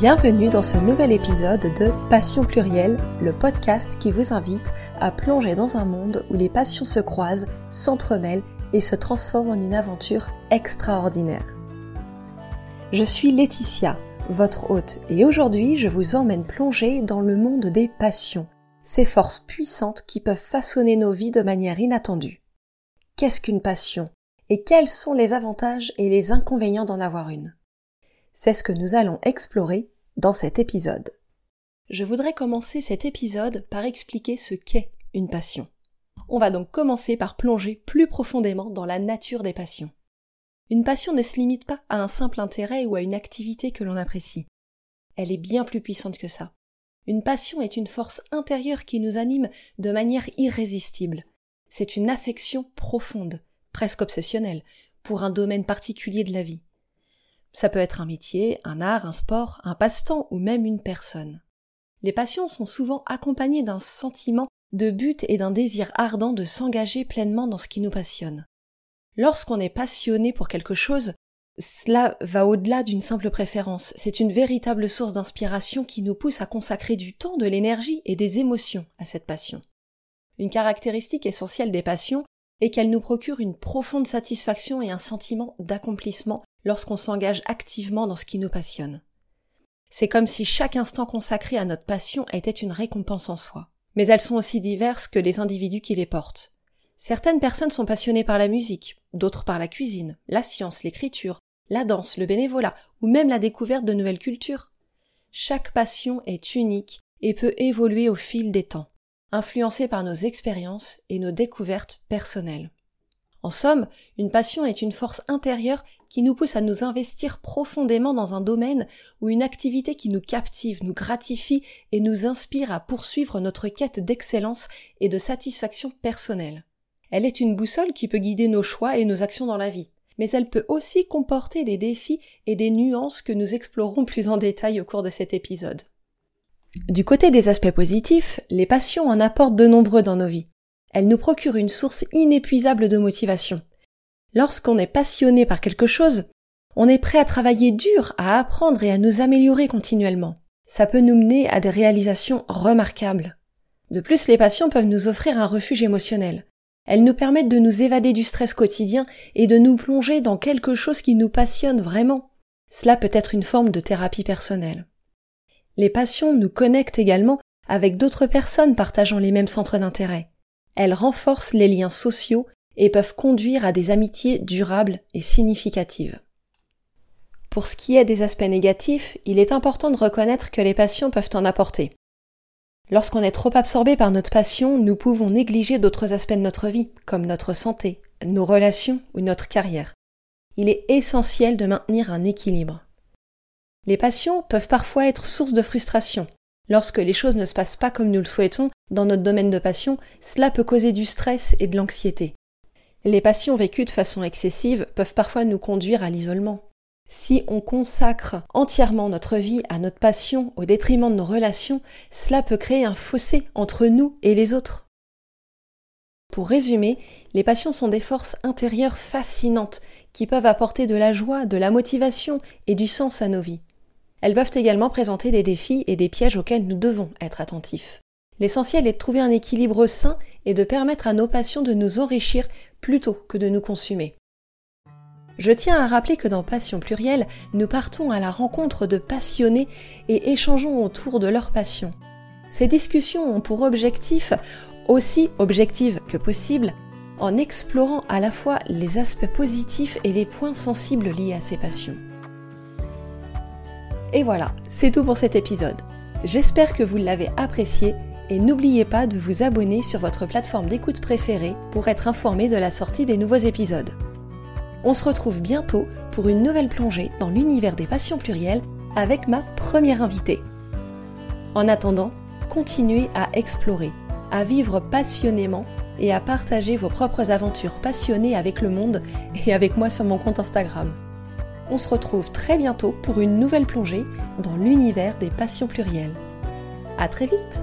Bienvenue dans ce nouvel épisode de Passion plurielle, le podcast qui vous invite à plonger dans un monde où les passions se croisent, s'entremêlent et se transforment en une aventure extraordinaire. Je suis Laetitia, votre hôte, et aujourd'hui je vous emmène plonger dans le monde des passions, ces forces puissantes qui peuvent façonner nos vies de manière inattendue. Qu'est-ce qu'une passion? Et quels sont les avantages et les inconvénients d'en avoir une? C'est ce que nous allons explorer dans cet épisode. Je voudrais commencer cet épisode par expliquer ce qu'est une passion. On va donc commencer par plonger plus profondément dans la nature des passions. Une passion ne se limite pas à un simple intérêt ou à une activité que l'on apprécie. Elle est bien plus puissante que ça. Une passion est une force intérieure qui nous anime de manière irrésistible. C'est une affection profonde, presque obsessionnelle, pour un domaine particulier de la vie. Ça peut être un métier, un art, un sport, un passe-temps ou même une personne. Les passions sont souvent accompagnées d'un sentiment de but et d'un désir ardent de s'engager pleinement dans ce qui nous passionne. Lorsqu'on est passionné pour quelque chose, cela va au-delà d'une simple préférence, c'est une véritable source d'inspiration qui nous pousse à consacrer du temps, de l'énergie et des émotions à cette passion. Une caractéristique essentielle des passions est qu'elles nous procurent une profonde satisfaction et un sentiment d'accomplissement lorsqu'on s'engage activement dans ce qui nous passionne. C'est comme si chaque instant consacré à notre passion était une récompense en soi. Mais elles sont aussi diverses que les individus qui les portent. Certaines personnes sont passionnées par la musique, d'autres par la cuisine, la science, l'écriture, la danse, le bénévolat, ou même la découverte de nouvelles cultures. Chaque passion est unique et peut évoluer au fil des temps, influencée par nos expériences et nos découvertes personnelles. En somme, une passion est une force intérieure qui nous pousse à nous investir profondément dans un domaine ou une activité qui nous captive, nous gratifie et nous inspire à poursuivre notre quête d'excellence et de satisfaction personnelle. Elle est une boussole qui peut guider nos choix et nos actions dans la vie, mais elle peut aussi comporter des défis et des nuances que nous explorerons plus en détail au cours de cet épisode. Du côté des aspects positifs, les passions en apportent de nombreux dans nos vies. Elles nous procurent une source inépuisable de motivation. Lorsqu'on est passionné par quelque chose, on est prêt à travailler dur, à apprendre et à nous améliorer continuellement. Ça peut nous mener à des réalisations remarquables. De plus, les passions peuvent nous offrir un refuge émotionnel. Elles nous permettent de nous évader du stress quotidien et de nous plonger dans quelque chose qui nous passionne vraiment. Cela peut être une forme de thérapie personnelle. Les passions nous connectent également avec d'autres personnes partageant les mêmes centres d'intérêt. Elles renforcent les liens sociaux et peuvent conduire à des amitiés durables et significatives. Pour ce qui est des aspects négatifs, il est important de reconnaître que les passions peuvent en apporter. Lorsqu'on est trop absorbé par notre passion, nous pouvons négliger d'autres aspects de notre vie, comme notre santé, nos relations ou notre carrière. Il est essentiel de maintenir un équilibre. Les passions peuvent parfois être source de frustration. Lorsque les choses ne se passent pas comme nous le souhaitons dans notre domaine de passion, cela peut causer du stress et de l'anxiété. Les passions vécues de façon excessive peuvent parfois nous conduire à l'isolement. Si on consacre entièrement notre vie à notre passion au détriment de nos relations, cela peut créer un fossé entre nous et les autres. Pour résumer, les passions sont des forces intérieures fascinantes qui peuvent apporter de la joie, de la motivation et du sens à nos vies. Elles peuvent également présenter des défis et des pièges auxquels nous devons être attentifs. L'essentiel est de trouver un équilibre sain et de permettre à nos passions de nous enrichir plutôt que de nous consumer. Je tiens à rappeler que dans Passion plurielle, nous partons à la rencontre de passionnés et échangeons autour de leur passion. Ces discussions ont pour objectif, aussi objectives que possible, en explorant à la fois les aspects positifs et les points sensibles liés à ces passions. Et voilà, c'est tout pour cet épisode. J'espère que vous l'avez apprécié et n'oubliez pas de vous abonner sur votre plateforme d'écoute préférée pour être informé de la sortie des nouveaux épisodes. On se retrouve bientôt pour une nouvelle plongée dans l'univers des passions plurielles avec ma première invitée. En attendant, continuez à explorer, à vivre passionnément et à partager vos propres aventures passionnées avec le monde et avec moi sur mon compte Instagram. On se retrouve très bientôt pour une nouvelle plongée dans l'univers des passions plurielles. À très vite!